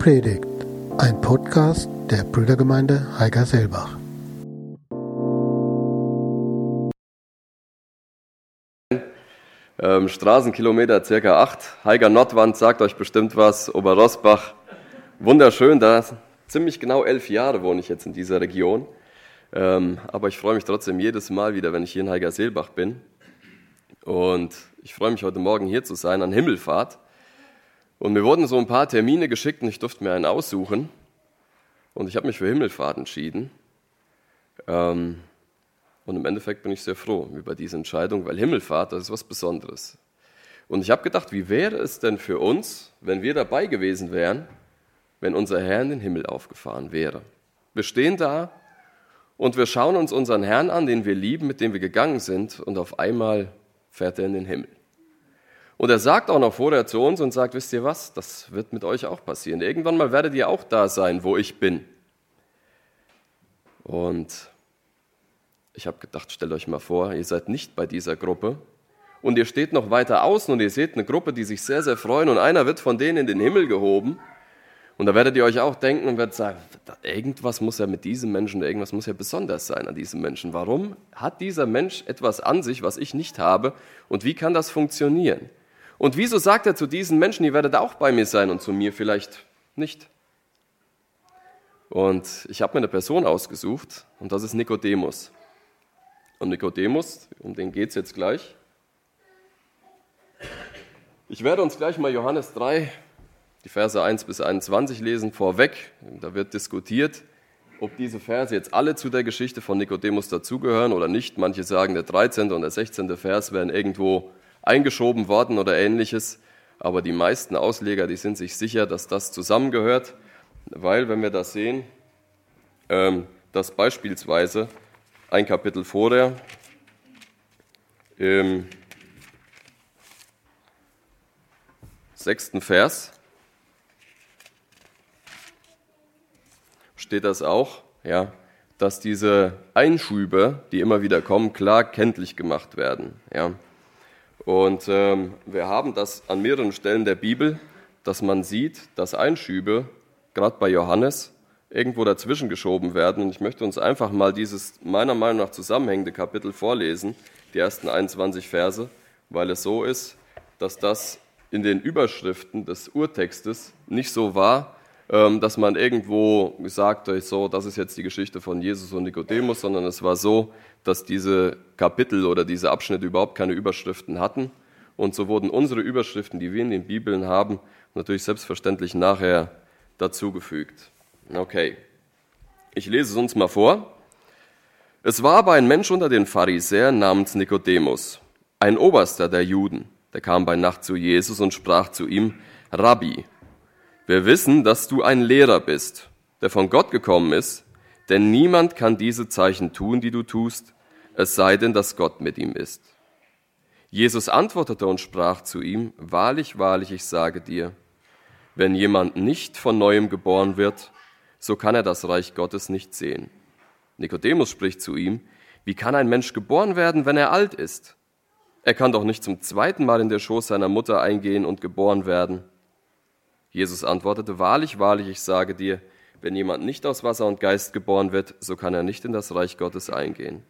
Predigt, ein Podcast der Brüdergemeinde Heiger-Selbach. Ähm, Straßenkilometer circa 8. Heiger Nordwand sagt euch bestimmt was. Oberrosbach, wunderschön. Da ziemlich genau elf Jahre wohne ich jetzt in dieser Region. Ähm, aber ich freue mich trotzdem jedes Mal wieder, wenn ich hier in Heiger-Seelbach bin. Und ich freue mich heute Morgen hier zu sein an Himmelfahrt. Und mir wurden so ein paar Termine geschickt und ich durfte mir einen aussuchen. Und ich habe mich für Himmelfahrt entschieden. Ähm, und im Endeffekt bin ich sehr froh über diese Entscheidung, weil Himmelfahrt, das ist was Besonderes. Und ich habe gedacht, wie wäre es denn für uns, wenn wir dabei gewesen wären, wenn unser Herr in den Himmel aufgefahren wäre? Wir stehen da und wir schauen uns unseren Herrn an, den wir lieben, mit dem wir gegangen sind, und auf einmal fährt er in den Himmel. Und er sagt auch noch vorher zu uns und sagt, wisst ihr was, das wird mit euch auch passieren. Irgendwann mal werdet ihr auch da sein, wo ich bin. Und ich habe gedacht, stellt euch mal vor, ihr seid nicht bei dieser Gruppe und ihr steht noch weiter außen und ihr seht eine Gruppe, die sich sehr, sehr freuen und einer wird von denen in den Himmel gehoben. Und da werdet ihr euch auch denken und werdet sagen, irgendwas muss ja mit diesem Menschen, irgendwas muss ja besonders sein an diesem Menschen. Warum hat dieser Mensch etwas an sich, was ich nicht habe? Und wie kann das funktionieren? Und wieso sagt er zu diesen Menschen, ihr werdet auch bei mir sein und zu mir vielleicht nicht? Und ich habe mir eine Person ausgesucht und das ist Nikodemus. Und Nikodemus, um den geht es jetzt gleich. Ich werde uns gleich mal Johannes 3, die Verse 1 bis 21 lesen, vorweg. Da wird diskutiert, ob diese Verse jetzt alle zu der Geschichte von Nikodemus dazugehören oder nicht. Manche sagen, der 13. und der 16. Vers werden irgendwo eingeschoben worden oder ähnliches. Aber die meisten Ausleger, die sind sich sicher, dass das zusammengehört, weil, wenn wir das sehen, ähm, dass beispielsweise ein Kapitel vorher im sechsten Vers steht das auch, ja, dass diese Einschübe, die immer wieder kommen, klar kenntlich gemacht werden. Ja. Und ähm, wir haben das an mehreren Stellen der Bibel, dass man sieht, dass Einschübe, gerade bei Johannes, irgendwo dazwischen geschoben werden. Und ich möchte uns einfach mal dieses meiner Meinung nach zusammenhängende Kapitel vorlesen, die ersten 21 Verse, weil es so ist, dass das in den Überschriften des Urtextes nicht so war, dass man irgendwo gesagt hat, so, das ist jetzt die Geschichte von Jesus und Nikodemus, sondern es war so, dass diese Kapitel oder diese Abschnitte überhaupt keine Überschriften hatten. Und so wurden unsere Überschriften, die wir in den Bibeln haben, natürlich selbstverständlich nachher dazugefügt. Okay, ich lese es uns mal vor. Es war aber ein Mensch unter den Pharisäern namens Nikodemus, ein Oberster der Juden, der kam bei Nacht zu Jesus und sprach zu ihm, Rabbi, wir wissen, dass du ein Lehrer bist, der von Gott gekommen ist, denn niemand kann diese Zeichen tun, die du tust, es sei denn, dass Gott mit ihm ist. Jesus antwortete und sprach zu ihm, Wahrlich, wahrlich, ich sage dir, wenn jemand nicht von neuem geboren wird, so kann er das Reich Gottes nicht sehen. Nikodemus spricht zu ihm, wie kann ein Mensch geboren werden, wenn er alt ist? Er kann doch nicht zum zweiten Mal in der Schoß seiner Mutter eingehen und geboren werden. Jesus antwortete, Wahrlich, wahrlich, ich sage dir, wenn jemand nicht aus Wasser und Geist geboren wird, so kann er nicht in das Reich Gottes eingehen.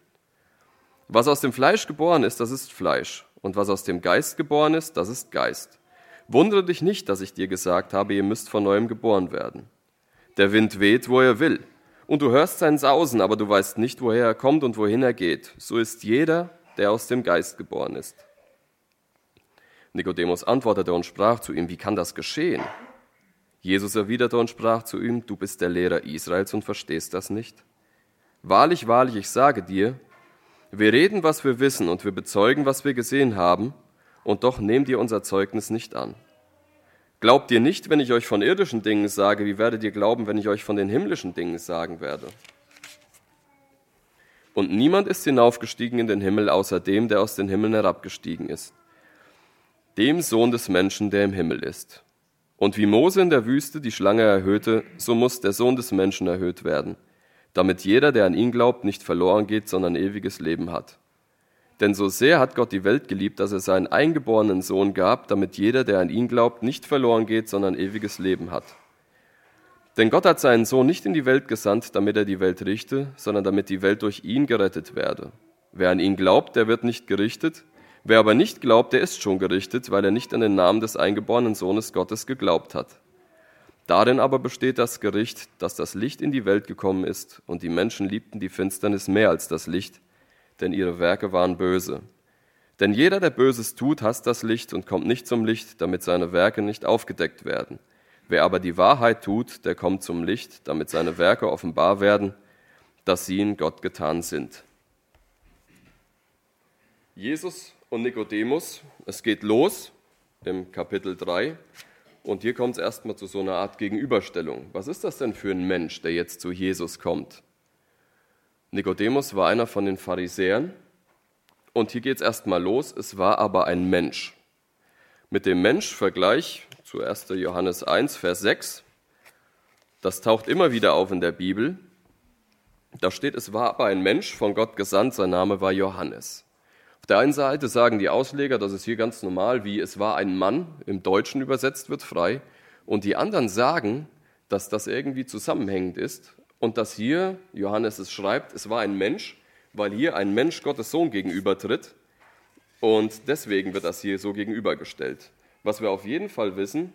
Was aus dem Fleisch geboren ist, das ist Fleisch, und was aus dem Geist geboren ist, das ist Geist. Wundere dich nicht, dass ich dir gesagt habe, ihr müsst von neuem geboren werden. Der Wind weht, wo er will, und du hörst sein Sausen, aber du weißt nicht, woher er kommt und wohin er geht. So ist jeder, der aus dem Geist geboren ist. Nikodemus antwortete und sprach zu ihm, wie kann das geschehen? Jesus erwiderte und sprach zu ihm, du bist der Lehrer Israels und verstehst das nicht? Wahrlich, wahrlich, ich sage dir, wir reden, was wir wissen und wir bezeugen, was wir gesehen haben, und doch nehmt ihr unser Zeugnis nicht an. Glaubt ihr nicht, wenn ich euch von irdischen Dingen sage, wie werdet ihr glauben, wenn ich euch von den himmlischen Dingen sagen werde? Und niemand ist hinaufgestiegen in den Himmel außer dem, der aus den Himmeln herabgestiegen ist, dem Sohn des Menschen, der im Himmel ist. Und wie Mose in der Wüste die Schlange erhöhte, so muss der Sohn des Menschen erhöht werden, damit jeder, der an ihn glaubt, nicht verloren geht, sondern ewiges Leben hat. Denn so sehr hat Gott die Welt geliebt, dass er seinen eingeborenen Sohn gab, damit jeder, der an ihn glaubt, nicht verloren geht, sondern ewiges Leben hat. Denn Gott hat seinen Sohn nicht in die Welt gesandt, damit er die Welt richte, sondern damit die Welt durch ihn gerettet werde. Wer an ihn glaubt, der wird nicht gerichtet. Wer aber nicht glaubt, der ist schon gerichtet, weil er nicht an den Namen des eingeborenen Sohnes Gottes geglaubt hat. Darin aber besteht das Gericht, dass das Licht in die Welt gekommen ist, und die Menschen liebten die Finsternis mehr als das Licht, denn ihre Werke waren böse. Denn jeder, der Böses tut, hasst das Licht und kommt nicht zum Licht, damit seine Werke nicht aufgedeckt werden. Wer aber die Wahrheit tut, der kommt zum Licht, damit seine Werke offenbar werden, dass sie in Gott getan sind. Jesus und Nikodemus, es geht los im Kapitel 3 und hier kommt es erstmal zu so einer Art Gegenüberstellung. Was ist das denn für ein Mensch, der jetzt zu Jesus kommt? Nikodemus war einer von den Pharisäern und hier geht es erstmal los, es war aber ein Mensch. Mit dem Mensch Vergleich zu 1. Johannes 1, Vers 6, das taucht immer wieder auf in der Bibel. Da steht, es war aber ein Mensch von Gott gesandt, sein Name war Johannes. Der einen Seite sagen die Ausleger, das ist hier ganz normal, wie es war ein Mann, im Deutschen übersetzt wird frei. Und die anderen sagen, dass das irgendwie zusammenhängend ist und dass hier Johannes es schreibt, es war ein Mensch, weil hier ein Mensch Gottes Sohn gegenübertritt und deswegen wird das hier so gegenübergestellt. Was wir auf jeden Fall wissen,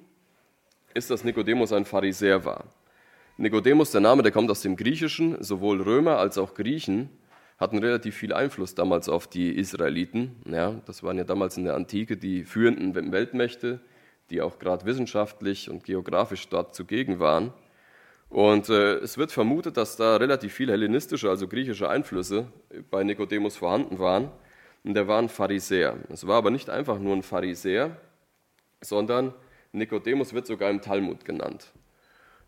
ist, dass Nikodemus ein Pharisäer war. Nikodemus, der Name, der kommt aus dem Griechischen, sowohl Römer als auch Griechen hatten relativ viel Einfluss damals auf die Israeliten. Ja, das waren ja damals in der Antike die führenden Weltmächte, die auch gerade wissenschaftlich und geografisch dort zugegen waren. Und äh, es wird vermutet, dass da relativ viele hellenistische, also griechische Einflüsse bei Nikodemus vorhanden waren. Und der war ein Pharisäer. Es war aber nicht einfach nur ein Pharisäer, sondern Nikodemus wird sogar im Talmud genannt,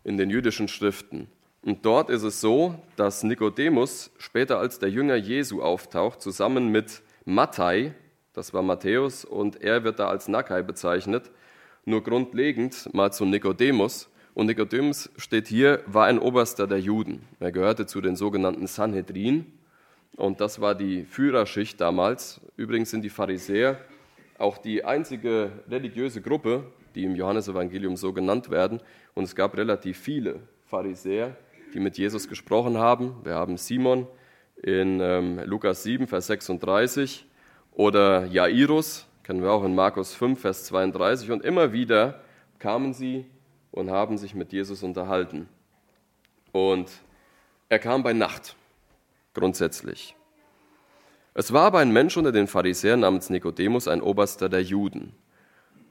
in den jüdischen Schriften. Und dort ist es so, dass Nikodemus später als der Jünger Jesu auftaucht, zusammen mit Matthai, das war Matthäus, und er wird da als Nakai bezeichnet. Nur grundlegend mal zu Nikodemus. Und Nikodemus steht hier, war ein Oberster der Juden. Er gehörte zu den sogenannten Sanhedrin. Und das war die Führerschicht damals. Übrigens sind die Pharisäer auch die einzige religiöse Gruppe, die im Johannesevangelium so genannt werden. Und es gab relativ viele Pharisäer, die mit Jesus gesprochen haben. Wir haben Simon in ähm, Lukas 7, Vers 36 oder Jairus, kennen wir auch in Markus 5, Vers 32. Und immer wieder kamen sie und haben sich mit Jesus unterhalten. Und er kam bei Nacht, grundsätzlich. Es war aber ein Mensch unter den Pharisäern namens Nikodemus, ein Oberster der Juden.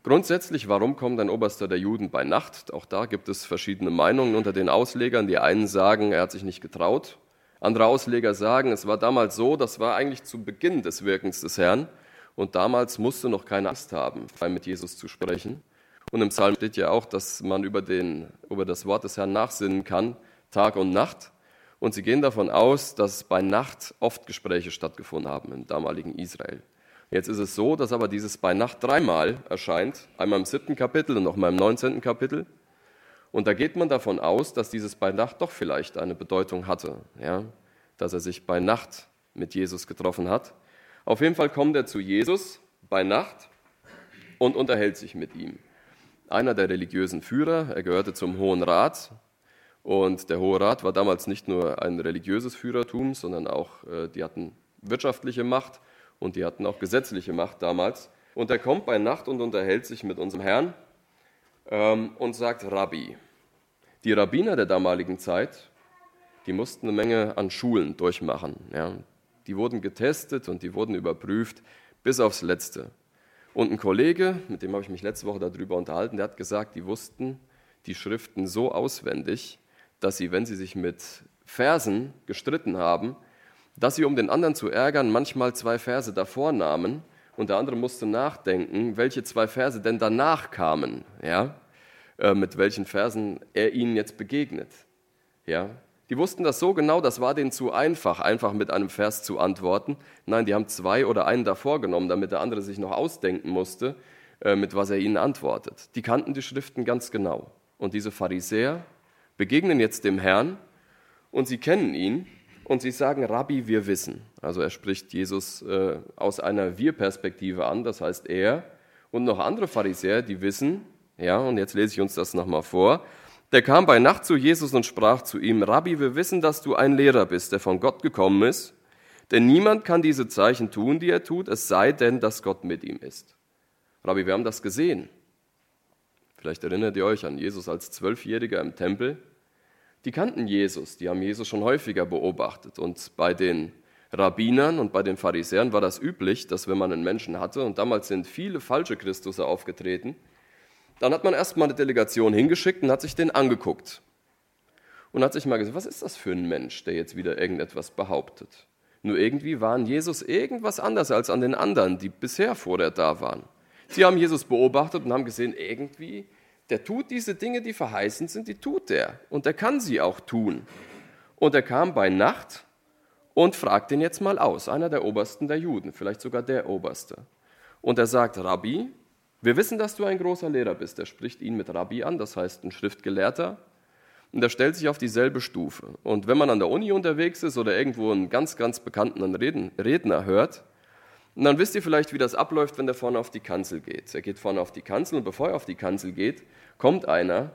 Grundsätzlich, warum kommt ein Oberster der Juden bei Nacht? Auch da gibt es verschiedene Meinungen unter den Auslegern. Die einen sagen, er hat sich nicht getraut. Andere Ausleger sagen, es war damals so, das war eigentlich zu Beginn des Wirkens des Herrn. Und damals musste noch keine Angst haben, frei mit Jesus zu sprechen. Und im Psalm steht ja auch, dass man über, den, über das Wort des Herrn nachsinnen kann, Tag und Nacht. Und sie gehen davon aus, dass bei Nacht oft Gespräche stattgefunden haben im damaligen Israel. Jetzt ist es so, dass aber dieses bei Nacht dreimal erscheint, einmal im siebten Kapitel und nochmal im neunzehnten Kapitel. Und da geht man davon aus, dass dieses bei Nacht doch vielleicht eine Bedeutung hatte, ja? dass er sich bei Nacht mit Jesus getroffen hat. Auf jeden Fall kommt er zu Jesus bei Nacht und unterhält sich mit ihm. Einer der religiösen Führer, er gehörte zum Hohen Rat. Und der Hohe Rat war damals nicht nur ein religiöses Führertum, sondern auch, äh, die hatten wirtschaftliche Macht und die hatten auch gesetzliche Macht damals. Und er kommt bei Nacht und unterhält sich mit unserem Herrn ähm, und sagt Rabbi. Die Rabbiner der damaligen Zeit, die mussten eine Menge an Schulen durchmachen. Ja. Die wurden getestet und die wurden überprüft bis aufs Letzte. Und ein Kollege, mit dem habe ich mich letzte Woche darüber unterhalten, der hat gesagt, die wussten die Schriften so auswendig, dass sie, wenn sie sich mit Versen gestritten haben, dass sie, um den anderen zu ärgern, manchmal zwei Verse davor nahmen und der andere musste nachdenken, welche zwei Verse denn danach kamen, ja, äh, mit welchen Versen er ihnen jetzt begegnet. Ja, die wussten das so genau, das war denen zu einfach, einfach mit einem Vers zu antworten. Nein, die haben zwei oder einen davor genommen, damit der andere sich noch ausdenken musste, äh, mit was er ihnen antwortet. Die kannten die Schriften ganz genau. Und diese Pharisäer begegnen jetzt dem Herrn und sie kennen ihn und sie sagen, Rabbi, wir wissen. Also er spricht Jesus äh, aus einer Wir-Perspektive an, das heißt er und noch andere Pharisäer, die wissen, ja, und jetzt lese ich uns das nochmal vor, Der kam bei Nacht zu Jesus und sprach zu ihm, Rabbi, wir wissen, dass du ein Lehrer bist, der von Gott gekommen ist, denn niemand kann diese Zeichen tun, die er tut, es sei denn, dass Gott mit ihm ist. Rabbi, wir haben das gesehen. Vielleicht erinnert ihr euch an Jesus als Zwölfjähriger im Tempel. Die kannten Jesus, die haben Jesus schon häufiger beobachtet. Und bei den Rabbinern und bei den Pharisäern war das üblich, dass wenn man einen Menschen hatte, und damals sind viele falsche Christusse aufgetreten, dann hat man erstmal eine Delegation hingeschickt und hat sich den angeguckt. Und hat sich mal gesagt, was ist das für ein Mensch, der jetzt wieder irgendetwas behauptet? Nur irgendwie waren Jesus irgendwas anders als an den anderen, die bisher vorher da waren. Sie haben Jesus beobachtet und haben gesehen, irgendwie, der tut diese Dinge, die verheißen sind, die tut er. Und er kann sie auch tun. Und er kam bei Nacht und fragt ihn jetzt mal aus, einer der Obersten der Juden, vielleicht sogar der Oberste. Und er sagt, Rabbi, wir wissen, dass du ein großer Lehrer bist. Er spricht ihn mit Rabbi an, das heißt ein Schriftgelehrter. Und er stellt sich auf dieselbe Stufe. Und wenn man an der Uni unterwegs ist oder irgendwo einen ganz, ganz bekannten Redner hört, dann wisst ihr vielleicht, wie das abläuft, wenn der vorne auf die Kanzel geht. Er geht vorne auf die Kanzel und bevor er auf die Kanzel geht, kommt einer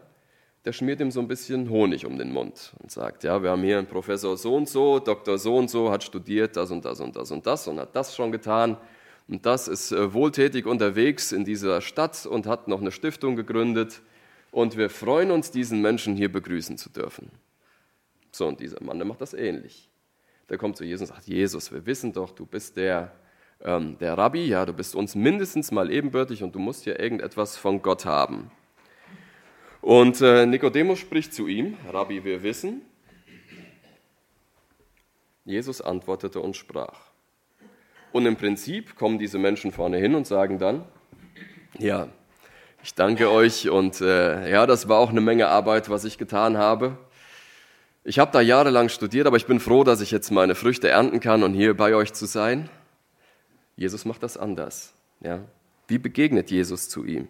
der schmiert ihm so ein bisschen Honig um den Mund und sagt, ja, wir haben hier einen Professor so und so, Doktor so und so, hat studiert das und das und das und das und hat das schon getan und das ist äh, wohltätig unterwegs in dieser Stadt und hat noch eine Stiftung gegründet und wir freuen uns, diesen Menschen hier begrüßen zu dürfen. So, und dieser Mann, der macht das ähnlich. Der kommt zu Jesus und sagt, Jesus, wir wissen doch, du bist der, ähm, der Rabbi, ja, du bist uns mindestens mal ebenbürtig und du musst ja irgendetwas von Gott haben. Und äh, Nikodemus spricht zu ihm, Rabbi, wir wissen. Jesus antwortete und sprach. Und im Prinzip kommen diese Menschen vorne hin und sagen dann, ja, ich danke euch und äh, ja, das war auch eine Menge Arbeit, was ich getan habe. Ich habe da jahrelang studiert, aber ich bin froh, dass ich jetzt meine Früchte ernten kann und hier bei euch zu sein. Jesus macht das anders. Ja? Wie begegnet Jesus zu ihm?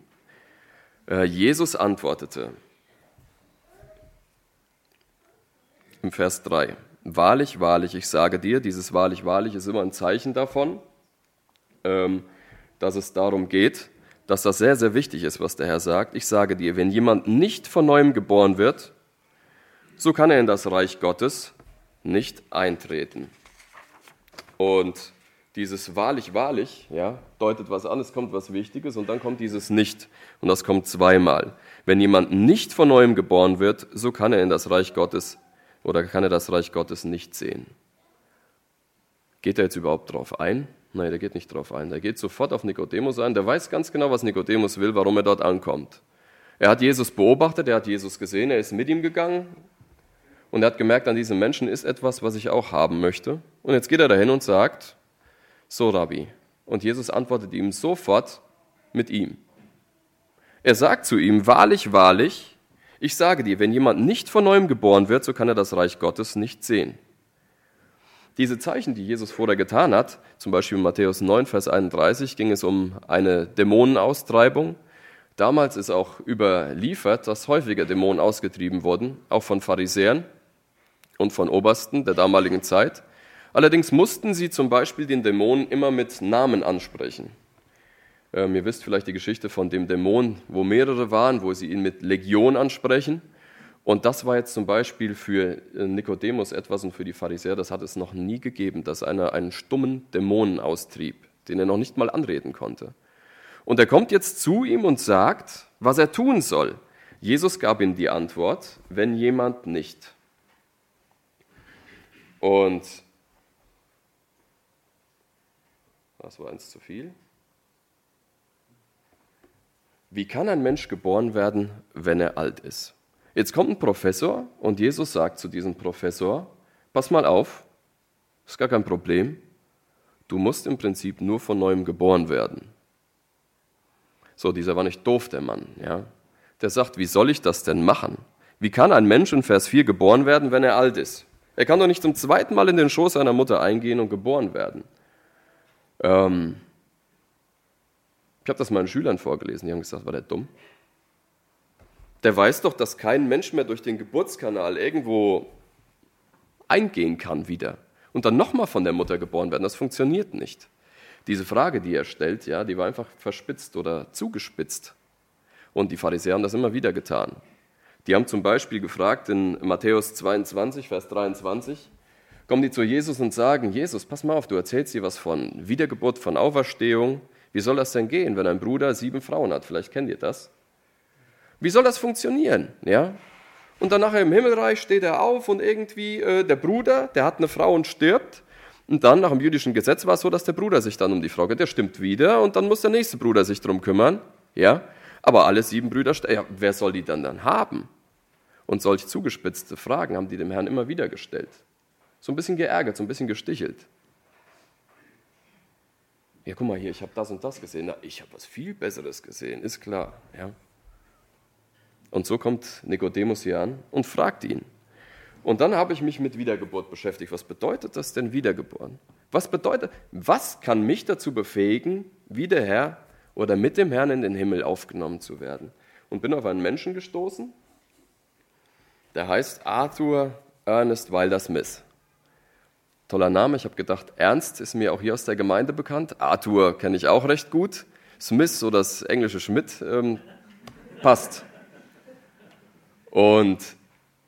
Äh, Jesus antwortete im Vers 3, Wahrlich, wahrlich, ich sage dir, dieses wahrlich, wahrlich ist immer ein Zeichen davon, ähm, dass es darum geht, dass das sehr, sehr wichtig ist, was der Herr sagt. Ich sage dir, wenn jemand nicht von neuem geboren wird, so kann er in das Reich Gottes nicht eintreten. Und dieses wahrlich, wahrlich, ja, deutet was an, es kommt was Wichtiges und dann kommt dieses nicht. Und das kommt zweimal. Wenn jemand nicht von neuem geboren wird, so kann er in das Reich Gottes oder kann er das Reich Gottes nicht sehen. Geht er jetzt überhaupt drauf ein? Nein, der geht nicht drauf ein. Der geht sofort auf Nikodemus ein. Der weiß ganz genau, was Nikodemus will, warum er dort ankommt. Er hat Jesus beobachtet, er hat Jesus gesehen, er ist mit ihm gegangen und er hat gemerkt, an diesem Menschen ist etwas, was ich auch haben möchte. Und jetzt geht er dahin und sagt, so Rabbi. Und Jesus antwortet ihm sofort mit ihm. Er sagt zu ihm, wahrlich, wahrlich, ich sage dir, wenn jemand nicht von neuem geboren wird, so kann er das Reich Gottes nicht sehen. Diese Zeichen, die Jesus vorher getan hat, zum Beispiel in Matthäus 9, Vers 31, ging es um eine Dämonenaustreibung. Damals ist auch überliefert, dass häufiger Dämonen ausgetrieben wurden, auch von Pharisäern und von Obersten der damaligen Zeit. Allerdings mussten sie zum Beispiel den Dämon immer mit Namen ansprechen. Ähm, ihr wisst vielleicht die Geschichte von dem Dämon, wo mehrere waren, wo sie ihn mit Legion ansprechen. Und das war jetzt zum Beispiel für äh, Nikodemus etwas und für die Pharisäer, das hat es noch nie gegeben, dass einer einen stummen Dämonen austrieb, den er noch nicht mal anreden konnte. Und er kommt jetzt zu ihm und sagt, was er tun soll. Jesus gab ihm die Antwort, wenn jemand nicht. Und Das war eins zu viel. Wie kann ein Mensch geboren werden, wenn er alt ist? Jetzt kommt ein Professor und Jesus sagt zu diesem Professor, pass mal auf, ist gar kein Problem, du musst im Prinzip nur von neuem geboren werden. So, dieser war nicht doof, der Mann, ja. Der sagt, wie soll ich das denn machen? Wie kann ein Mensch in Vers 4 geboren werden, wenn er alt ist? Er kann doch nicht zum zweiten Mal in den Schoß seiner Mutter eingehen und geboren werden. Ähm, ich habe das meinen Schülern vorgelesen, die haben gesagt, war der dumm? Der weiß doch, dass kein Mensch mehr durch den Geburtskanal irgendwo eingehen kann wieder und dann nochmal von der Mutter geboren werden. Das funktioniert nicht. Diese Frage, die er stellt, ja, die war einfach verspitzt oder zugespitzt. Und die Pharisäer haben das immer wieder getan. Die haben zum Beispiel gefragt in Matthäus 22, Vers 23, kommen die zu Jesus und sagen, Jesus, pass mal auf, du erzählst dir was von Wiedergeburt, von Auferstehung. Wie soll das denn gehen, wenn ein Bruder sieben Frauen hat? Vielleicht kennt ihr das. Wie soll das funktionieren? Ja? Und dann nachher im Himmelreich steht er auf und irgendwie äh, der Bruder, der hat eine Frau und stirbt. Und dann nach dem jüdischen Gesetz war es so, dass der Bruder sich dann um die Frau geht. Der stimmt wieder und dann muss der nächste Bruder sich drum kümmern. Ja? Aber alle sieben Brüder, ja, wer soll die dann dann haben? Und solch zugespitzte Fragen haben die dem Herrn immer wieder gestellt. So ein bisschen geärgert, so ein bisschen gestichelt. Ja, guck mal hier, ich habe das und das gesehen. Na, ich habe was viel Besseres gesehen, ist klar. Ja? Und so kommt Nikodemus hier an und fragt ihn. Und dann habe ich mich mit Wiedergeburt beschäftigt. Was bedeutet das denn Wiedergeboren? Was bedeutet, was kann mich dazu befähigen, wie der Herr oder mit dem Herrn in den Himmel aufgenommen zu werden? Und bin auf einen Menschen gestoßen, der heißt Arthur Ernest Wilder Smith. Toller Name, ich habe gedacht, Ernst ist mir auch hier aus der Gemeinde bekannt. Arthur kenne ich auch recht gut. Smith, so das englische Schmidt, ähm, passt. Und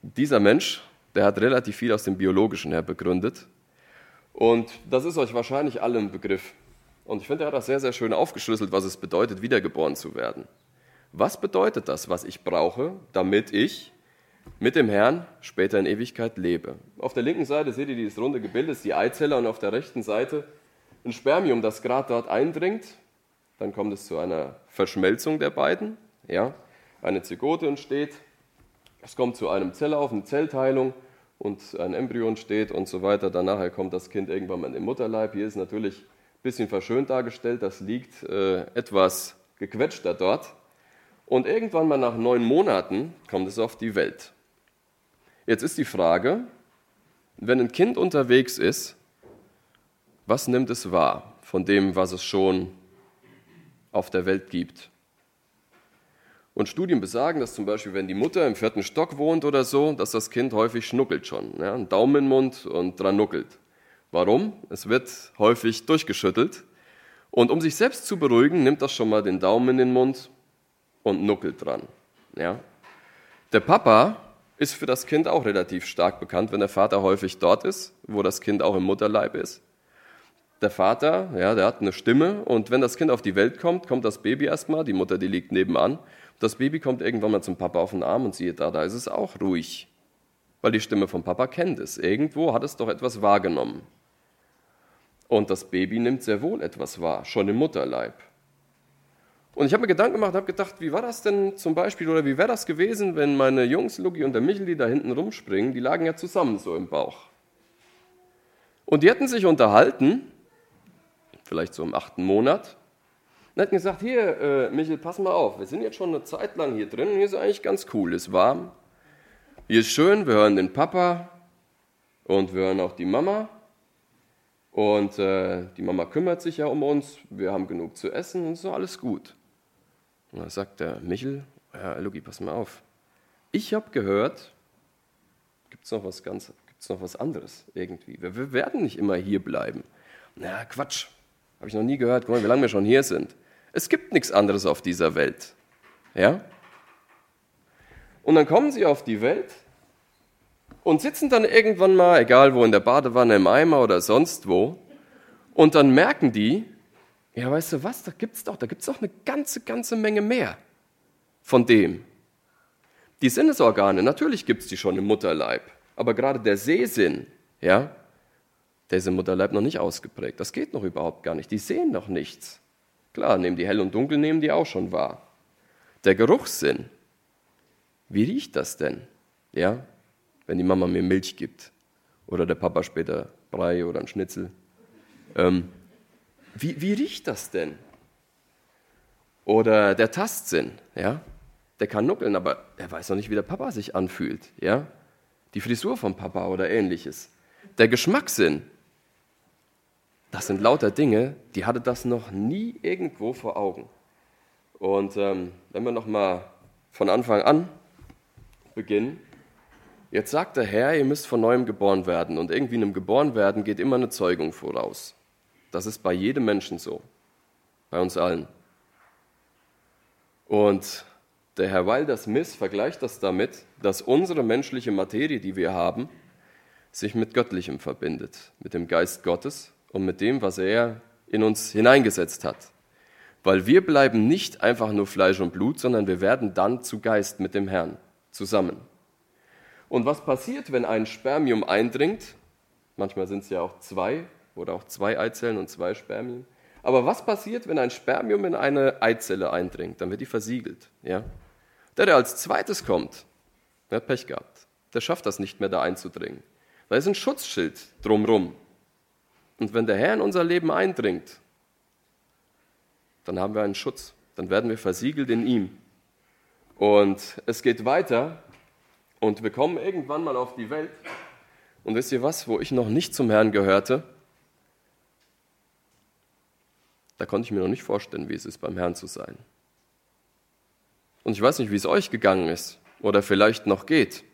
dieser Mensch der hat relativ viel aus dem Biologischen her begründet. Und das ist euch wahrscheinlich allen Begriff. Und ich finde, er hat das sehr, sehr schön aufgeschlüsselt, was es bedeutet, wiedergeboren zu werden. Was bedeutet das, was ich brauche, damit ich mit dem Herrn später in Ewigkeit lebe? Auf der linken Seite seht ihr dieses runde Gebild, das ist die Eizelle, und auf der rechten Seite ein Spermium, das gerade dort eindringt. Dann kommt es zu einer Verschmelzung der beiden. Ja, eine Zygote entsteht. Es kommt zu einem Zellauf, eine Zellteilung und ein Embryon steht und so weiter. Danach kommt das Kind irgendwann mal in den Mutterleib. Hier ist natürlich ein bisschen verschönt dargestellt, das liegt äh, etwas gequetschter dort. Und irgendwann mal nach neun Monaten kommt es auf die Welt. Jetzt ist die Frage, wenn ein Kind unterwegs ist, was nimmt es wahr von dem, was es schon auf der Welt gibt? Und Studien besagen, dass zum Beispiel, wenn die Mutter im vierten Stock wohnt oder so, dass das Kind häufig schnuckelt schon. Ja, einen Daumen im Mund und dran nuckelt. Warum? Es wird häufig durchgeschüttelt. Und um sich selbst zu beruhigen, nimmt das schon mal den Daumen in den Mund und nuckelt dran. Ja? Der Papa ist für das Kind auch relativ stark bekannt, wenn der Vater häufig dort ist, wo das Kind auch im Mutterleib ist. Der Vater, ja, der hat eine Stimme und wenn das Kind auf die Welt kommt, kommt das Baby erstmal, die Mutter, die liegt nebenan das Baby kommt irgendwann mal zum Papa auf den Arm und siehe da, da ist es auch ruhig, weil die Stimme vom Papa kennt es. Irgendwo hat es doch etwas wahrgenommen. Und das Baby nimmt sehr wohl etwas wahr, schon im Mutterleib. Und ich habe mir Gedanken gemacht, habe gedacht, wie war das denn zum Beispiel oder wie wäre das gewesen, wenn meine Jungs, Lugi und der Michel, die da hinten rumspringen, die lagen ja zusammen so im Bauch. Und die hätten sich unterhalten, vielleicht so im achten Monat, und hat gesagt, hier, äh, Michel, pass mal auf, wir sind jetzt schon eine Zeit lang hier drin und hier ist eigentlich ganz cool, ist warm. Hier ist schön, wir hören den Papa und wir hören auch die Mama. Und äh, die Mama kümmert sich ja um uns, wir haben genug zu essen und so alles gut. Und dann sagt der Michel, ja, Luki, pass mal auf. Ich habe gehört, gibt es noch was ganz, gibt's noch was anderes irgendwie. Wir, wir werden nicht immer hier bleiben. Na, Quatsch, habe ich noch nie gehört. Guck mal, wie lange wir schon hier sind. Es gibt nichts anderes auf dieser Welt. Ja? Und dann kommen sie auf die Welt und sitzen dann irgendwann mal, egal wo, in der Badewanne, im Eimer oder sonst wo, und dann merken die, ja, weißt du was, da gibt's doch, da gibt's doch eine ganze, ganze Menge mehr von dem. Die Sinnesorgane, natürlich gibt's die schon im Mutterleib, aber gerade der Sehsinn, ja, der ist im Mutterleib noch nicht ausgeprägt. Das geht noch überhaupt gar nicht. Die sehen noch nichts. Klar, nehmen die hell und dunkel, nehmen die auch schon wahr. Der Geruchssinn. Wie riecht das denn? Ja, wenn die Mama mir Milch gibt oder der Papa später Brei oder ein Schnitzel. Ähm, wie, wie riecht das denn? Oder der Tastsinn, ja, der kann nuckeln, aber er weiß noch nicht, wie der Papa sich anfühlt, ja. Die Frisur vom Papa oder ähnliches. Der Geschmackssinn, das sind lauter Dinge, die hatte das noch nie irgendwo vor Augen. Und ähm, wenn wir nochmal von Anfang an beginnen, jetzt sagt der Herr, ihr müsst von neuem geboren werden. Und irgendwie in einem Geborenwerden geht immer eine Zeugung voraus. Das ist bei jedem Menschen so, bei uns allen. Und Der Herr Wilder Smith vergleicht das damit, dass unsere menschliche Materie, die wir haben, sich mit Göttlichem verbindet, mit dem Geist Gottes und mit dem, was er in uns hineingesetzt hat. Weil wir bleiben nicht einfach nur Fleisch und Blut, sondern wir werden dann zu Geist mit dem Herrn zusammen. Und was passiert, wenn ein Spermium eindringt? Manchmal sind es ja auch zwei oder auch zwei Eizellen und zwei Spermien. Aber was passiert, wenn ein Spermium in eine Eizelle eindringt? Dann wird die versiegelt. Ja? Der, der als zweites kommt, der hat Pech gehabt. Der schafft das nicht mehr, da einzudringen. Da ist ein Schutzschild drumrum. Und wenn der Herr in unser Leben eindringt, dann haben wir einen Schutz. Dann werden wir versiegelt in ihm. Und es geht weiter und wir kommen irgendwann mal auf die Welt. Und wisst ihr was, wo ich noch nicht zum Herrn gehörte? Da konnte ich mir noch nicht vorstellen, wie es ist, beim Herrn zu sein. Und ich weiß nicht, wie es euch gegangen ist oder vielleicht noch geht.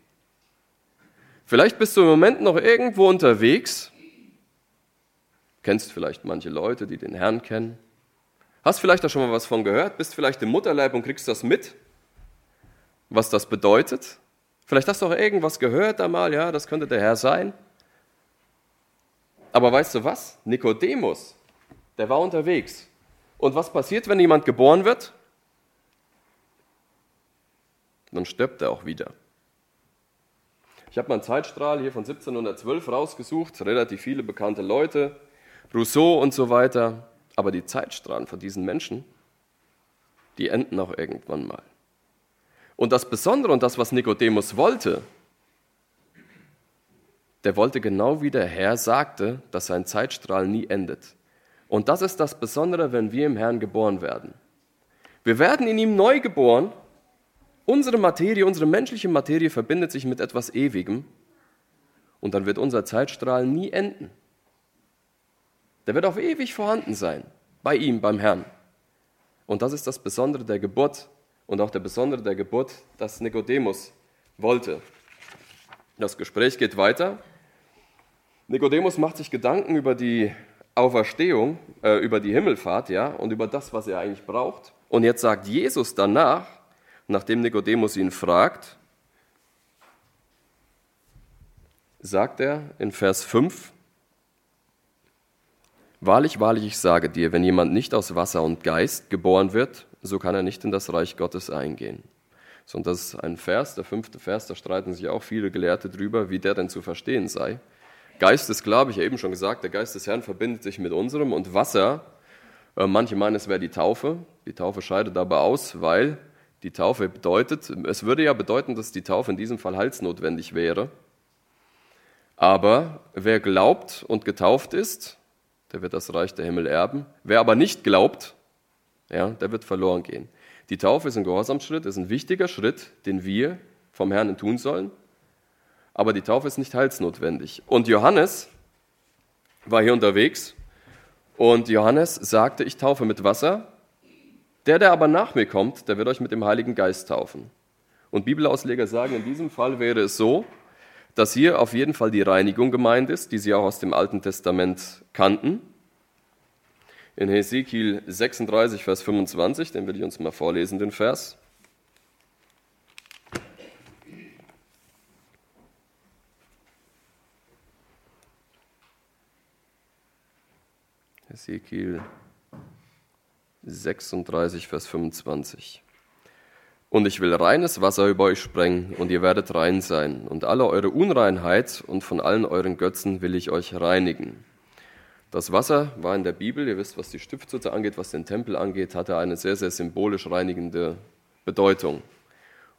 Vielleicht bist du im Moment noch irgendwo unterwegs, kennst vielleicht manche Leute, die den Herrn kennen, hast vielleicht da schon mal was von gehört, bist vielleicht im Mutterleib und kriegst das mit, was das bedeutet. Vielleicht hast du auch irgendwas gehört einmal, ja, das könnte der Herr sein. Aber weißt du was? Nikodemus, der war unterwegs. Und was passiert, wenn jemand geboren wird? Dann stirbt er auch wieder. Ich habe mal einen Zeitstrahl hier von 1712 rausgesucht, relativ viele bekannte Leute, Rousseau und so weiter. Aber die Zeitstrahlen von diesen Menschen, die enden auch irgendwann mal. Und das Besondere und das, was Nikodemus wollte, der wollte genau wie der Herr sagte, dass sein Zeitstrahl nie endet. Und das ist das Besondere, wenn wir im Herrn geboren werden. Wir werden in ihm neu geboren. Unsere Materie, unsere menschliche Materie verbindet sich mit etwas Ewigem. Und dann wird unser Zeitstrahl nie enden. Der wird auf ewig vorhanden sein, bei ihm, beim Herrn. Und das ist das Besondere der Geburt und auch der Besondere der Geburt, das Nikodemus wollte. Das Gespräch geht weiter. Nikodemus macht sich Gedanken über die Auferstehung, äh, über die Himmelfahrt, ja, und über das, was er eigentlich braucht. Und jetzt sagt Jesus danach, nachdem Nikodemus ihn fragt, sagt er in Vers 5, Wahrlich, wahrlich, ich sage dir, wenn jemand nicht aus Wasser und Geist geboren wird, so kann er nicht in das Reich Gottes eingehen. So, und das ist ein Vers, der fünfte Vers, da streiten sich auch viele Gelehrte drüber, wie der denn zu verstehen sei. Geist ist klar, habe ich ja eben schon gesagt, der Geist des Herrn verbindet sich mit unserem und Wasser, äh, manche meinen, es wäre die Taufe. Die Taufe scheidet aber aus, weil die Taufe bedeutet, es würde ja bedeuten, dass die Taufe in diesem Fall halsnotwendig wäre. Aber wer glaubt und getauft ist, der wird das Reich der Himmel erben. Wer aber nicht glaubt, ja, der wird verloren gehen. Die Taufe ist ein Gehorsamsschritt, ist ein wichtiger Schritt, den wir vom Herrn tun sollen aber die Taufe ist nicht heilsnotwendig. Und Johannes war hier unterwegs und Johannes sagte, ich taufe mit Wasser. Der, der aber nach mir kommt, der wird euch mit dem Heiligen Geist taufen. Und Bibelausleger sagen, in diesem Fall wäre es so, dass hier auf jeden Fall die Reinigung gemeint ist, die sie auch aus dem Alten Testament kannten. In Hesekiel 36, Vers 25, den will ich uns mal vorlesen, den Vers. Ezekiel 36, Vers 25. Und ich will reines Wasser über euch sprengen, und ihr werdet rein sein, und alle eure Unreinheit und von allen euren Götzen will ich euch reinigen. Das Wasser war in der Bibel, ihr wisst, was die Stiftshütte angeht, was den Tempel angeht, hatte eine sehr, sehr symbolisch reinigende Bedeutung.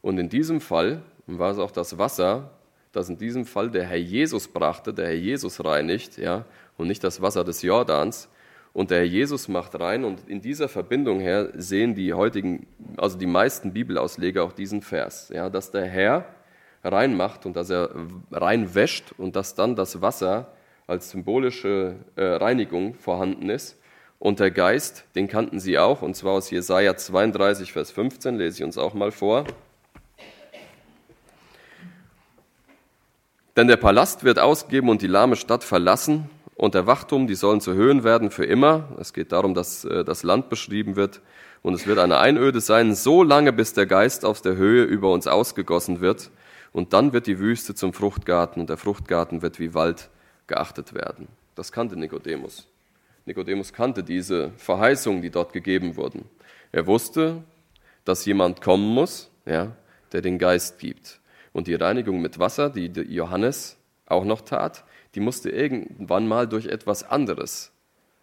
Und in diesem Fall war es auch das Wasser, das in diesem Fall der Herr Jesus brachte, der Herr Jesus reinigt, ja, und nicht das Wasser des Jordans, und der Herr Jesus macht rein und in dieser Verbindung her sehen die heutigen, also die meisten Bibelausleger auch diesen Vers, ja, dass der Herr reinmacht und dass er reinwäscht und dass dann das Wasser als symbolische äh, Reinigung vorhanden ist. Und der Geist, den kannten sie auch, und zwar aus Jesaja 32, Vers 15, lese ich uns auch mal vor. Denn der Palast wird ausgeben und die lahme Stadt verlassen, und der Wachturm, die sollen zu Höhen werden für immer. Es geht darum, dass äh, das Land beschrieben wird. Und es wird eine Einöde sein, so lange, bis der Geist aus der Höhe über uns ausgegossen wird. Und dann wird die Wüste zum Fruchtgarten und der Fruchtgarten wird wie Wald geachtet werden. Das kannte Nikodemus. Nikodemus kannte diese Verheißungen, die dort gegeben wurden. Er wusste, dass jemand kommen muss, ja, der den Geist gibt. Und die Reinigung mit Wasser, die Johannes auch noch tat, die musste irgendwann mal durch etwas anderes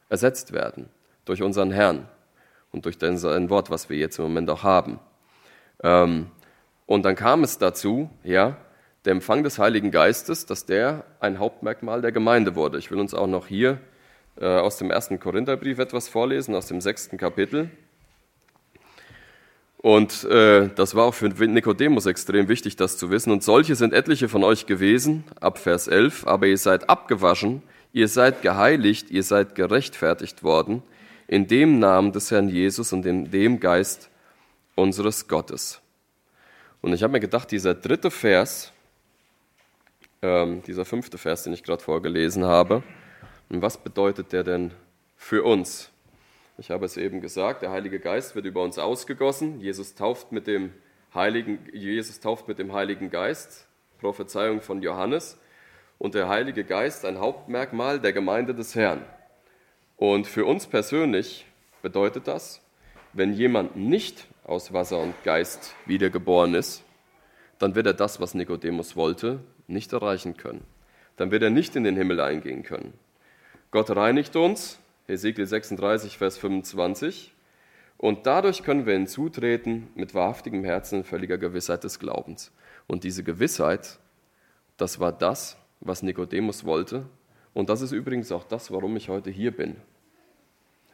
ersetzt werden, durch unseren Herrn und durch sein Wort, was wir jetzt im Moment auch haben. Ähm, und dann kam es dazu, ja, der Empfang des Heiligen Geistes, dass der ein Hauptmerkmal der Gemeinde wurde. Ich will uns auch noch hier äh, aus dem ersten Korintherbrief etwas vorlesen, aus dem sechsten Kapitel. Und äh, das war auch für Nikodemus extrem wichtig, das zu wissen. Und solche sind etliche von euch gewesen, ab Vers 11, aber ihr seid abgewaschen, ihr seid geheiligt, ihr seid gerechtfertigt worden, in dem Namen des Herrn Jesus und in dem Geist unseres Gottes. Und ich habe mir gedacht, dieser dritte Vers, ähm, dieser fünfte Vers, den ich gerade vorgelesen habe, was bedeutet der denn für uns? Ich habe es eben gesagt, der Heilige Geist wird über uns ausgegossen. Jesus tauft mit dem Heiligen, Jesus tauft mit dem Heiligen Geist, Prophezeiung von Johannes. Und der Heilige Geist ein Hauptmerkmal der Gemeinde des Herrn. Und für uns persönlich bedeutet das, wenn jemand nicht aus Wasser und Geist wiedergeboren ist, dann wird er das, was Nikodemus wollte, nicht erreichen können. Dann wird er nicht in den Himmel eingehen können. Gott reinigt uns, Hesekiel 36, Vers 25. Und dadurch können wir hinzutreten mit wahrhaftigem Herzen völliger Gewissheit des Glaubens. Und diese Gewissheit, das war das, was Nikodemus wollte. Und das ist übrigens auch das, warum ich heute hier bin.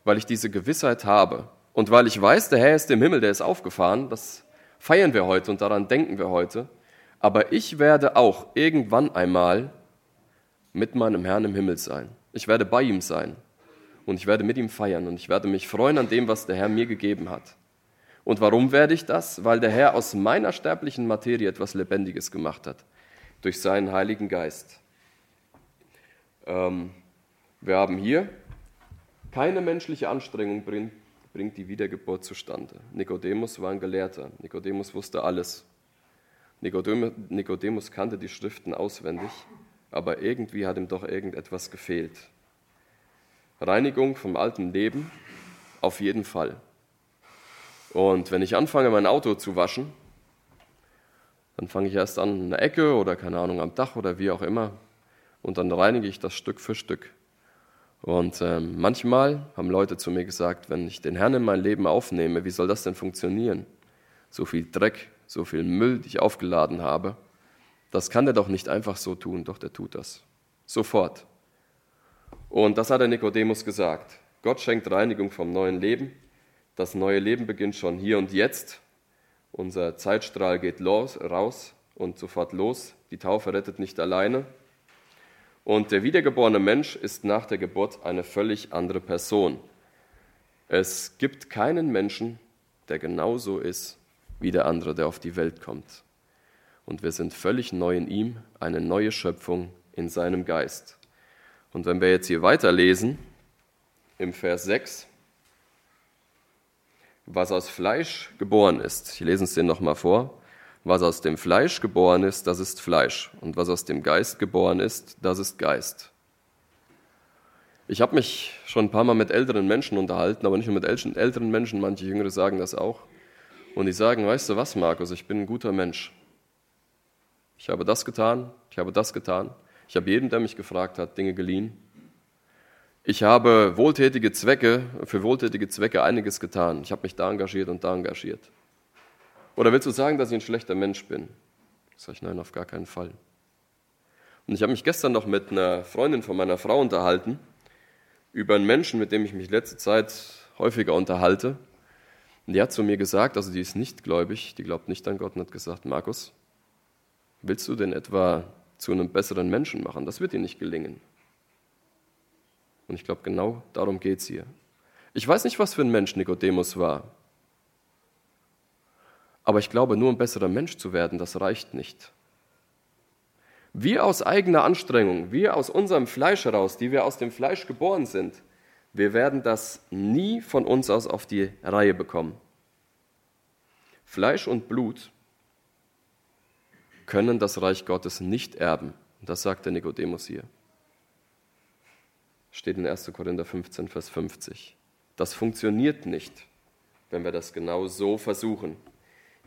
Weil ich diese Gewissheit habe und weil ich weiß, der Herr ist im Himmel, der ist aufgefahren, das feiern wir heute und daran denken wir heute. Aber ich werde auch irgendwann einmal mit meinem Herrn im Himmel sein. Ich werde bei ihm sein und ich werde mit ihm feiern und ich werde mich freuen an dem, was der Herr mir gegeben hat. Und warum werde ich das? Weil der Herr aus meiner sterblichen Materie etwas Lebendiges gemacht hat, durch seinen Heiligen Geist. Ähm, wir haben hier keine menschliche Anstrengung bringt, bringt die Wiedergeburt zustande. Nikodemus war ein Gelehrter. Nikodemus wusste alles. Nikodemus kannte die Schriften auswendig, aber irgendwie hat ihm doch irgendetwas gefehlt. Reinigung vom alten Leben, auf jeden Fall. Und wenn ich anfange, mein Auto zu waschen, dann fange ich erst an in der Ecke oder keine Ahnung am Dach oder wie auch immer und dann reinige ich das Stück für Stück. Und ähm, manchmal haben Leute zu mir gesagt, wenn ich den Herrn in mein Leben aufnehme, wie soll das denn funktionieren? So viel Dreck, so viel Müll, die ich aufgeladen habe, das kann der doch nicht einfach so tun, doch der tut das. Sofort. Und das hat der Nikodemus gesagt. Gott schenkt Reinigung vom neuen Leben. Das neue Leben beginnt schon hier und jetzt. Unser Zeitstrahl geht los, raus und sofort los. Die Taufe rettet nicht alleine. Und der wiedergeborene Mensch ist nach der Geburt eine völlig andere Person. Es gibt keinen Menschen, der genauso ist wie der andere, der auf die Welt kommt. Und wir sind völlig neu in ihm, eine neue Schöpfung in seinem Geist. Und wenn wir jetzt hier weiterlesen, im Vers 6, was aus Fleisch geboren ist, ich lese es dir nochmal vor, was aus dem Fleisch geboren ist, das ist Fleisch, und was aus dem Geist geboren ist, das ist Geist. Ich habe mich schon ein paar Mal mit älteren Menschen unterhalten, aber nicht nur mit älteren Menschen, manche Jüngere sagen das auch. Und die sagen, weißt du was, Markus, ich bin ein guter Mensch. Ich habe das getan, ich habe das getan. Ich habe jedem, der mich gefragt hat, Dinge geliehen. Ich habe wohltätige Zwecke, für wohltätige Zwecke einiges getan. Ich habe mich da engagiert und da engagiert. Oder willst du sagen, dass ich ein schlechter Mensch bin? Sag ich, nein, auf gar keinen Fall. Und ich habe mich gestern noch mit einer Freundin von meiner Frau unterhalten, über einen Menschen, mit dem ich mich letzte Zeit häufiger unterhalte. Und die hat zu mir gesagt, also die ist nicht gläubig, die glaubt nicht an Gott und hat gesagt, Markus, willst du denn etwa zu einem besseren Menschen machen. Das wird dir nicht gelingen. Und ich glaube, genau darum geht es hier. Ich weiß nicht, was für ein Mensch Nikodemus war. Aber ich glaube, nur ein besserer Mensch zu werden, das reicht nicht. Wir aus eigener Anstrengung, wir aus unserem Fleisch heraus, die wir aus dem Fleisch geboren sind, Wir werden das nie von uns aus auf die Reihe bekommen. Fleisch und Blut können das Reich Gottes nicht erben. Das sagt der Nikodemus hier. Steht in 1. Korinther 15, Vers 50. Das funktioniert nicht, wenn wir das genau so versuchen.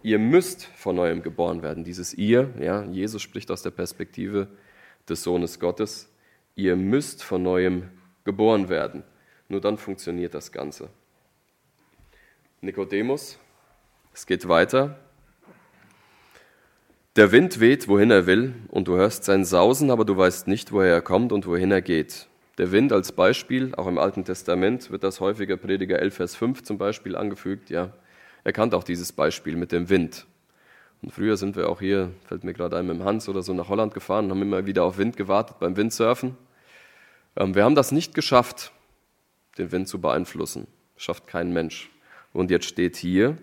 Ihr müsst von neuem geboren werden. Dieses ihr, ja, Jesus spricht aus der Perspektive des Sohnes Gottes. Ihr müsst von neuem geboren werden. Nur dann funktioniert das Ganze. Nikodemus, es geht weiter. Der Wind weht, wohin er will, und du hörst sein Sausen, aber du weißt nicht, woher er kommt und wohin er geht. Der Wind als Beispiel, auch im Alten Testament wird das häufiger Prediger 11, Vers 5 zum Beispiel angefügt. Ja, er kannte auch dieses Beispiel mit dem Wind. Und früher sind wir auch hier, fällt mir gerade ein, mit dem Hans oder so nach Holland gefahren und haben immer wieder auf Wind gewartet beim Windsurfen. Ähm, wir haben das nicht geschafft, den Wind zu beeinflussen. Schafft kein Mensch. Und jetzt steht hier,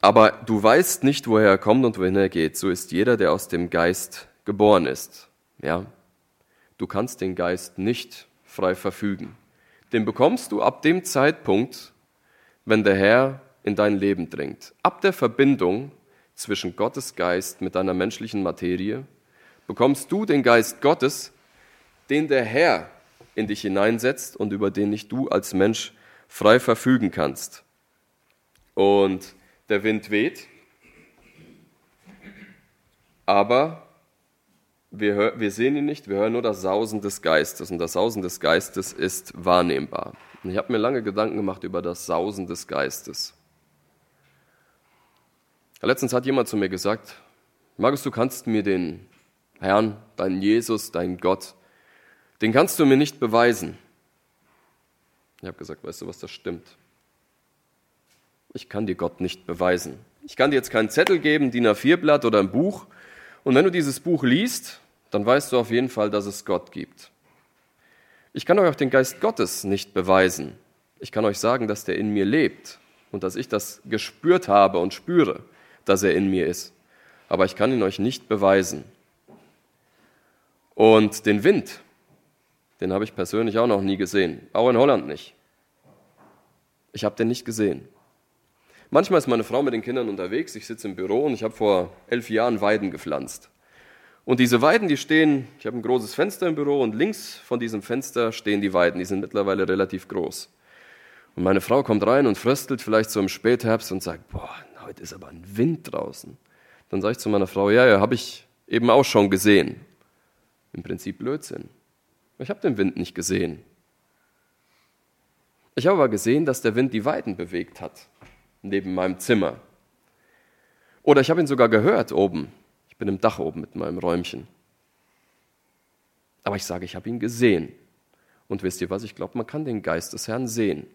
aber du weißt nicht, woher er kommt und wohin er geht. So ist jeder, der aus dem Geist geboren ist. Ja, du kannst den Geist nicht frei verfügen. Den bekommst du ab dem Zeitpunkt, wenn der Herr in dein Leben dringt. Ab der Verbindung zwischen Gottes Geist mit deiner menschlichen Materie bekommst du den Geist Gottes, den der Herr in dich hineinsetzt und über den nicht du als Mensch frei verfügen kannst. Und der Wind weht, aber wir, wir, sehen ihn nicht, wir hören nur das Sausen des Geistes und das Sausen des Geistes ist wahrnehmbar. Und ich habe mir lange Gedanken gemacht über das Sausen des Geistes. Letztens hat jemand zu mir gesagt, Markus, du kannst mir den Herrn, deinen Jesus, deinen Gott, den kannst du mir nicht beweisen. Ich habe gesagt, weißt du was, das stimmt ich kann dir Gott nicht beweisen. Ich kann dir jetzt keinen Zettel geben, DIN A4-Blatt oder ein Buch. Und wenn du dieses Buch liest, dann weißt du auf jeden Fall, dass es Gott gibt. Ich kann euch auch den Geist Gottes nicht beweisen. Ich kann euch sagen, dass der in mir lebt und dass ich das gespürt habe und spüre, dass er in mir ist. Aber ich kann ihn euch nicht beweisen. Und den Wind, den habe ich persönlich auch noch nie gesehen. Auch in Holland nicht. Ich habe den nicht gesehen. Manchmal ist meine Frau mit den Kindern unterwegs, ich sitze im Büro und ich habe vor elf Jahren Weiden gepflanzt. Und diese Weiden, die stehen, ich habe ein großes Fenster im Büro und links von diesem Fenster stehen die Weiden, die sind mittlerweile relativ groß. Und meine Frau kommt rein und fröstelt vielleicht so im Spätherbst und sagt, boah, heute ist aber ein Wind draußen. Dann sage ich zu meiner Frau, ja, ja, habe ich eben auch schon gesehen. Im Prinzip Blödsinn. Ich habe den Wind nicht gesehen. Ich habe aber gesehen, dass der Wind die Weiden bewegt hat neben meinem Zimmer. Oder ich habe ihn sogar gehört oben. Ich bin im Dach oben mit meinem Räumchen. Aber ich sage, ich habe ihn gesehen. Und wisst ihr was? Ich glaube, man kann den Geist des Herrn sehen.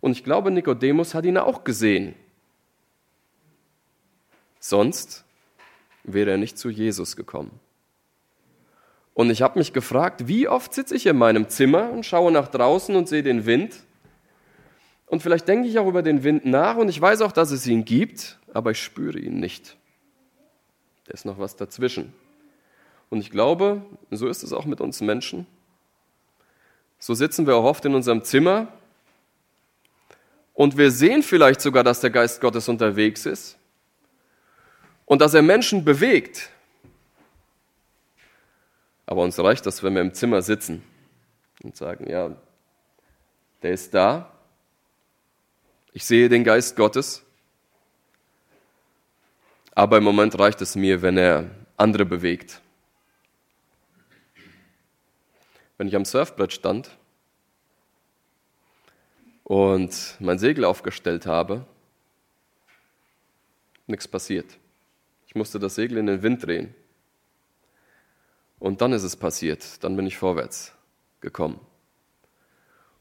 Und ich glaube, Nikodemus hat ihn auch gesehen. Sonst wäre er nicht zu Jesus gekommen. Und ich habe mich gefragt, wie oft sitze ich in meinem Zimmer und schaue nach draußen und sehe den Wind und vielleicht denke ich auch über den Wind nach und ich weiß auch, dass es ihn gibt, aber ich spüre ihn nicht. Da ist noch was dazwischen. Und ich glaube, so ist es auch mit uns Menschen. So sitzen wir auch oft in unserem Zimmer und wir sehen vielleicht sogar, dass der Geist Gottes unterwegs ist und dass er Menschen bewegt. Aber uns reicht das, wenn wir im Zimmer sitzen und sagen, ja, der ist da, ich sehe den Geist Gottes, aber im Moment reicht es mir, wenn er andere bewegt. Wenn ich am Surfbrett stand und mein Segel aufgestellt habe, nichts passiert. Ich musste das Segel in den Wind drehen. Und dann ist es passiert, dann bin ich vorwärts gekommen.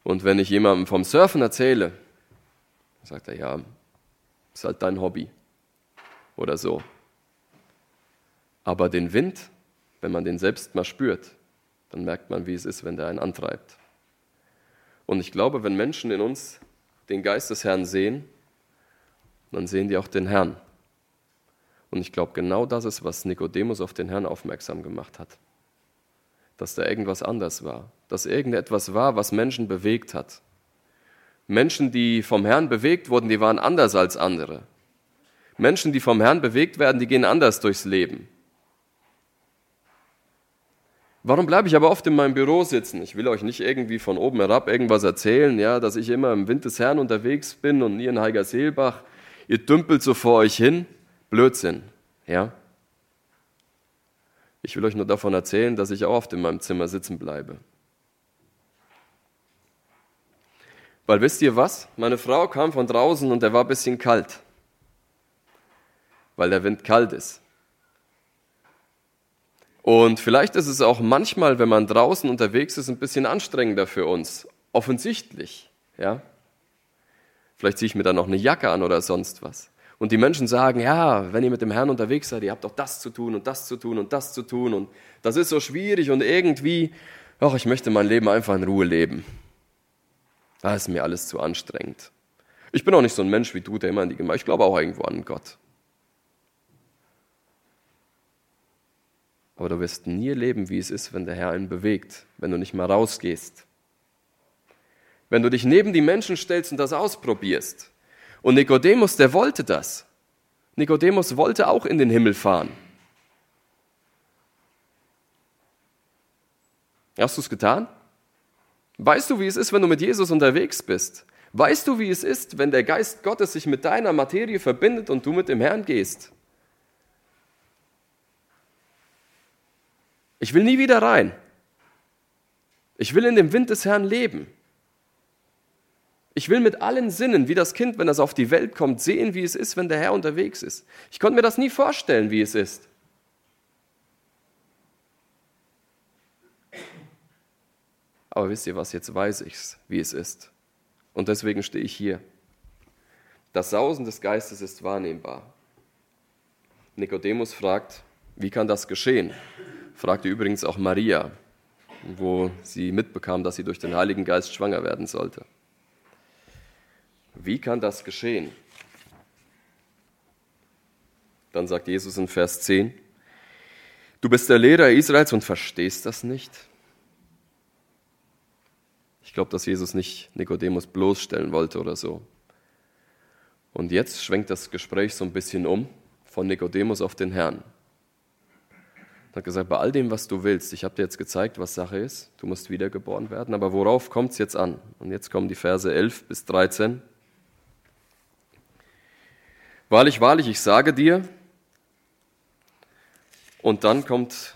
Und wenn ich jemandem vom Surfen erzähle, sagt er, ja, ist halt dein Hobby oder so. Aber den Wind, wenn man den selbst mal spürt, dann merkt man, wie es ist, wenn der einen antreibt. Und ich glaube, wenn Menschen in uns den Geist des Herrn sehen, dann sehen die auch den Herrn. Und ich glaube, genau das ist, was Nikodemus auf den Herrn aufmerksam gemacht hat. Dass da irgendwas anders war. dass irgendetwas war, was Menschen bewegt hat. Menschen, die vom Herrn bewegt wurden, die waren anders als andere. Menschen, die vom Herrn bewegt werden, die gehen anders durchs Leben. Warum bleibe ich aber oft in meinem Büro sitzen? Ich will euch nicht irgendwie von oben herab irgendwas erzählen, ja, dass ich immer im Wind des Herrn unterwegs bin und nie in Heigerseelbach. Ihr dümpelt so vor euch hin. Blödsinn, ja. Ich will euch nur davon erzählen, dass ich auch oft in meinem Zimmer sitzen bleibe. Weil wisst ihr was? Meine Frau kam von draußen und er war ein bisschen kalt, weil der Wind kalt ist. Und vielleicht ist es auch manchmal, wenn man draußen unterwegs ist, ein bisschen anstrengender für uns. Offensichtlich, ja. Vielleicht ziehe ich mir dann noch eine Jacke an oder sonst was. Und die Menschen sagen, ja, wenn ihr mit dem Herrn unterwegs seid, ihr habt doch das zu tun und das zu tun und das zu tun und das ist so schwierig und irgendwie, ach, ich möchte mein Leben einfach in Ruhe leben. Das ist mir alles zu anstrengend. Ich bin auch nicht so ein Mensch wie du, der immer an die Gemeinde, ich glaube auch irgendwo an Gott. Aber du wirst nie erleben, wie es ist, wenn der Herr einen bewegt, wenn du nicht mal rausgehst. Wenn du dich neben die Menschen stellst und das ausprobierst. Und Nikodemus, der wollte das. Nikodemus wollte auch in den Himmel fahren. Hast du es getan? Weißt du, wie es ist, wenn du mit Jesus unterwegs bist? Weißt du, wie es ist, wenn der Geist Gottes sich mit deiner Materie verbindet und du mit dem Herrn gehst? Ich will nie wieder rein. Ich will in dem Wind des Herrn leben. Ich will mit allen Sinnen, wie das Kind, wenn es auf die Welt kommt, sehen, wie es ist, wenn der Herr unterwegs ist. Ich konnte mir das nie vorstellen, wie es ist. Aber wisst ihr was, jetzt weiß ich's, wie es ist. Und deswegen stehe ich hier. Das Sausen des Geistes ist wahrnehmbar. Nikodemus fragt, wie kann das geschehen? Fragte übrigens auch Maria, wo sie mitbekam, dass sie durch den Heiligen Geist schwanger werden sollte. Wie kann das geschehen? Dann sagt Jesus in Vers 10, du bist der Lehrer Israels und verstehst das nicht? Ich glaube, dass Jesus nicht Nikodemus bloßstellen wollte oder so. Und jetzt schwenkt das Gespräch so ein bisschen um von Nikodemus auf den Herrn. Er hat gesagt, bei all dem, was du willst, ich habe dir jetzt gezeigt, was Sache ist, du musst wiedergeboren werden, aber worauf kommt es jetzt an? Und jetzt kommen die Verse 11 bis 13. Wahrlich, wahrlich, ich sage dir, und dann kommt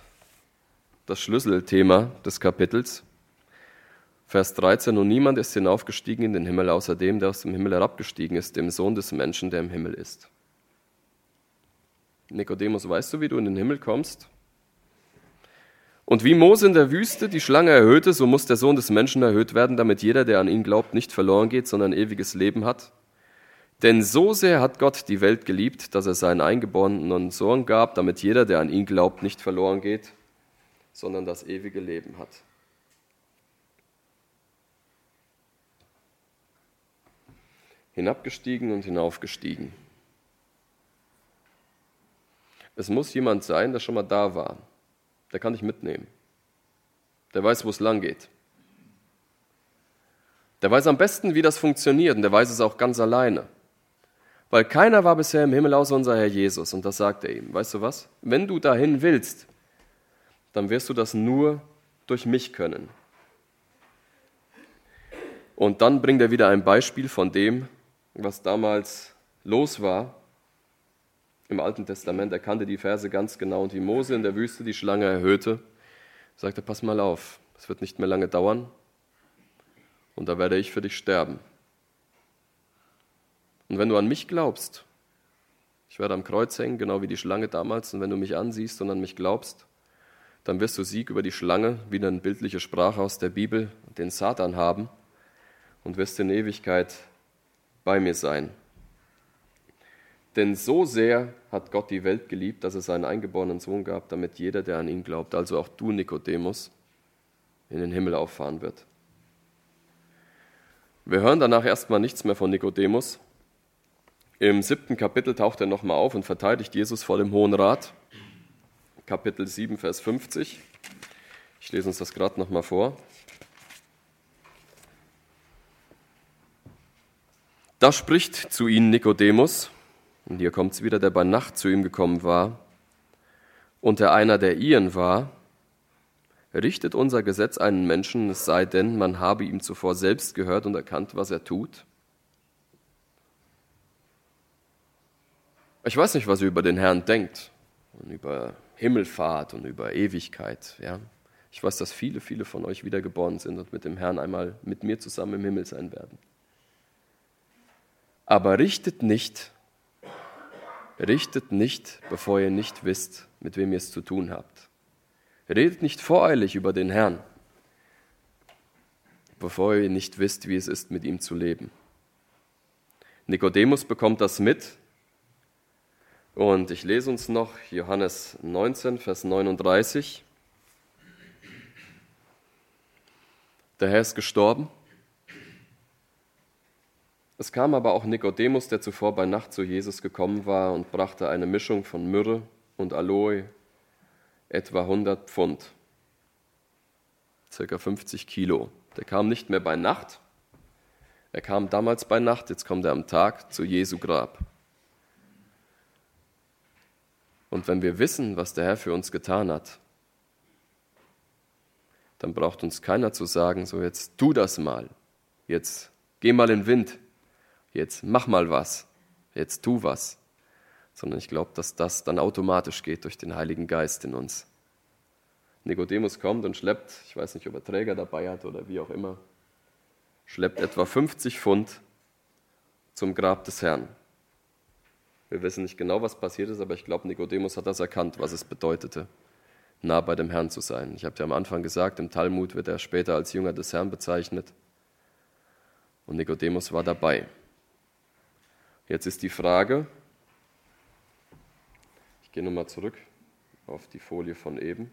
das Schlüsselthema des Kapitels, Vers 13, und niemand ist hinaufgestiegen in den Himmel, außer dem, der aus dem Himmel herabgestiegen ist, dem Sohn des Menschen, der im Himmel ist. Nikodemus, weißt du, wie du in den Himmel kommst? Und wie Mose in der Wüste die Schlange erhöhte, so muss der Sohn des Menschen erhöht werden, damit jeder, der an ihn glaubt, nicht verloren geht, sondern ewiges Leben hat. Denn so sehr hat Gott die Welt geliebt, dass er seinen eingeborenen Sohn gab, damit jeder, der an ihn glaubt, nicht verloren geht, sondern das ewige Leben hat. Hinabgestiegen und hinaufgestiegen. Es muss jemand sein, der schon mal da war. Der kann dich mitnehmen. Der weiß, wo es lang geht. Der weiß am besten, wie das funktioniert und der weiß es auch ganz alleine. Weil keiner war bisher im Himmel außer unser Herr Jesus. Und das sagt er ihm. Weißt du was? Wenn du dahin willst, dann wirst du das nur durch mich können. Und dann bringt er wieder ein Beispiel von dem, was damals los war im Alten Testament. Er kannte die Verse ganz genau. Und wie Mose in der Wüste die Schlange erhöhte, sagte, pass mal auf, es wird nicht mehr lange dauern. Und da werde ich für dich sterben. Und wenn du an mich glaubst, ich werde am Kreuz hängen, genau wie die Schlange damals, und wenn du mich ansiehst und an mich glaubst, dann wirst du Sieg über die Schlange, wieder eine bildliche Sprache aus der Bibel, den Satan haben und wirst in Ewigkeit bei mir sein. Denn so sehr hat Gott die Welt geliebt, dass er seinen eingeborenen Sohn gab, damit jeder, der an ihn glaubt, also auch du, Nikodemus, in den Himmel auffahren wird. Wir hören danach erstmal nichts mehr von Nikodemus, im siebten Kapitel taucht er nochmal auf und verteidigt Jesus vor dem Hohen Rat. Kapitel 7, Vers 50. Ich lese uns das gerade nochmal vor. Da spricht zu ihnen Nikodemus, und hier kommt es wieder, der bei Nacht zu ihm gekommen war, und der einer der Iren war, richtet unser Gesetz einen Menschen, es sei denn, man habe ihm zuvor selbst gehört und erkannt, was er tut? Ich weiß nicht, was ihr über den Herrn denkt und über Himmelfahrt und über Ewigkeit. Ja? Ich weiß, dass viele, viele von euch wiedergeboren sind und mit dem Herrn einmal mit mir zusammen im Himmel sein werden. Aber richtet nicht, richtet nicht, bevor ihr nicht wisst, mit wem ihr es zu tun habt. Redet nicht voreilig über den Herrn, bevor ihr nicht wisst, wie es ist, mit ihm zu leben. Nikodemus bekommt das mit und ich lese uns noch Johannes 19, Vers 39. Der Herr ist gestorben. Es kam aber auch Nikodemus, der zuvor bei Nacht zu Jesus gekommen war und brachte eine Mischung von Myrrhe und Aloe, etwa 100 Pfund, circa 50 Kilo. Der kam nicht mehr bei Nacht, er kam damals bei Nacht, jetzt kommt er am Tag zu Jesu Grab. Und wenn wir wissen, was der Herr für uns getan hat, dann braucht uns keiner zu sagen, so jetzt tu das mal, jetzt geh mal in den Wind, jetzt mach mal was, jetzt tu was, sondern ich glaube, dass das dann automatisch geht durch den Heiligen Geist in uns. Nikodemus kommt und schleppt, ich weiß nicht, ob er Träger dabei hat oder wie auch immer, schleppt etwa 50 Pfund zum Grab des Herrn. Wir wissen nicht genau, was passiert ist, aber ich glaube, Nikodemus hat das erkannt, was es bedeutete, nah bei dem Herrn zu sein. Ich habe dir am Anfang gesagt, im Talmud wird er später als Jünger des Herrn bezeichnet. Und Nikodemus war dabei. Jetzt ist die Frage, ich gehe nochmal zurück auf die Folie von eben.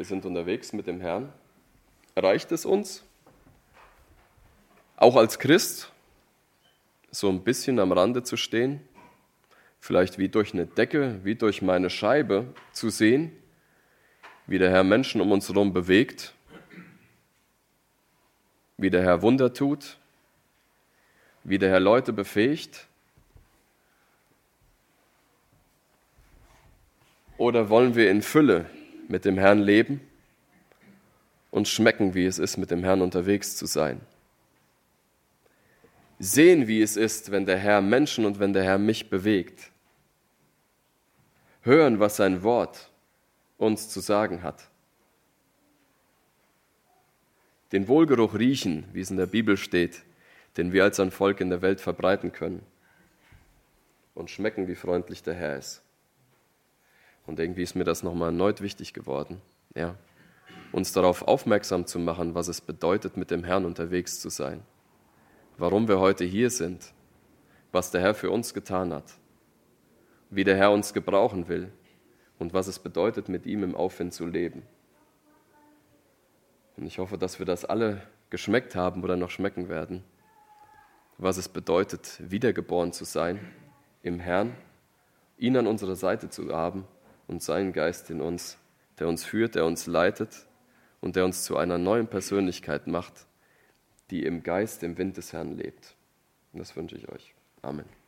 wir sind unterwegs mit dem Herrn. Reicht es uns, auch als Christ, so ein bisschen am Rande zu stehen, vielleicht wie durch eine Decke, wie durch meine Scheibe zu sehen, wie der Herr Menschen um uns herum bewegt, wie der Herr Wunder tut, wie der Herr Leute befähigt? Oder wollen wir in Fülle mit dem Herrn leben und schmecken, wie es ist, mit dem Herrn unterwegs zu sein. Sehen, wie es ist, wenn der Herr Menschen und wenn der Herr mich bewegt. Hören, was sein Wort uns zu sagen hat. Den Wohlgeruch riechen, wie es in der Bibel steht, den wir als ein Volk in der Welt verbreiten können. Und schmecken, wie freundlich der Herr ist. Und irgendwie ist mir das nochmal erneut wichtig geworden, ja, uns darauf aufmerksam zu machen, was es bedeutet, mit dem Herrn unterwegs zu sein, warum wir heute hier sind, was der Herr für uns getan hat, wie der Herr uns gebrauchen will und was es bedeutet, mit ihm im Aufwind zu leben. Und ich hoffe, dass wir das alle geschmeckt haben oder noch schmecken werden, was es bedeutet, wiedergeboren zu sein im Herrn, ihn an unserer Seite zu haben und seinen Geist in uns, der uns führt, der uns leitet und der uns zu einer neuen Persönlichkeit macht, die im Geist, im Wind des Herrn lebt. Und das wünsche ich euch. Amen.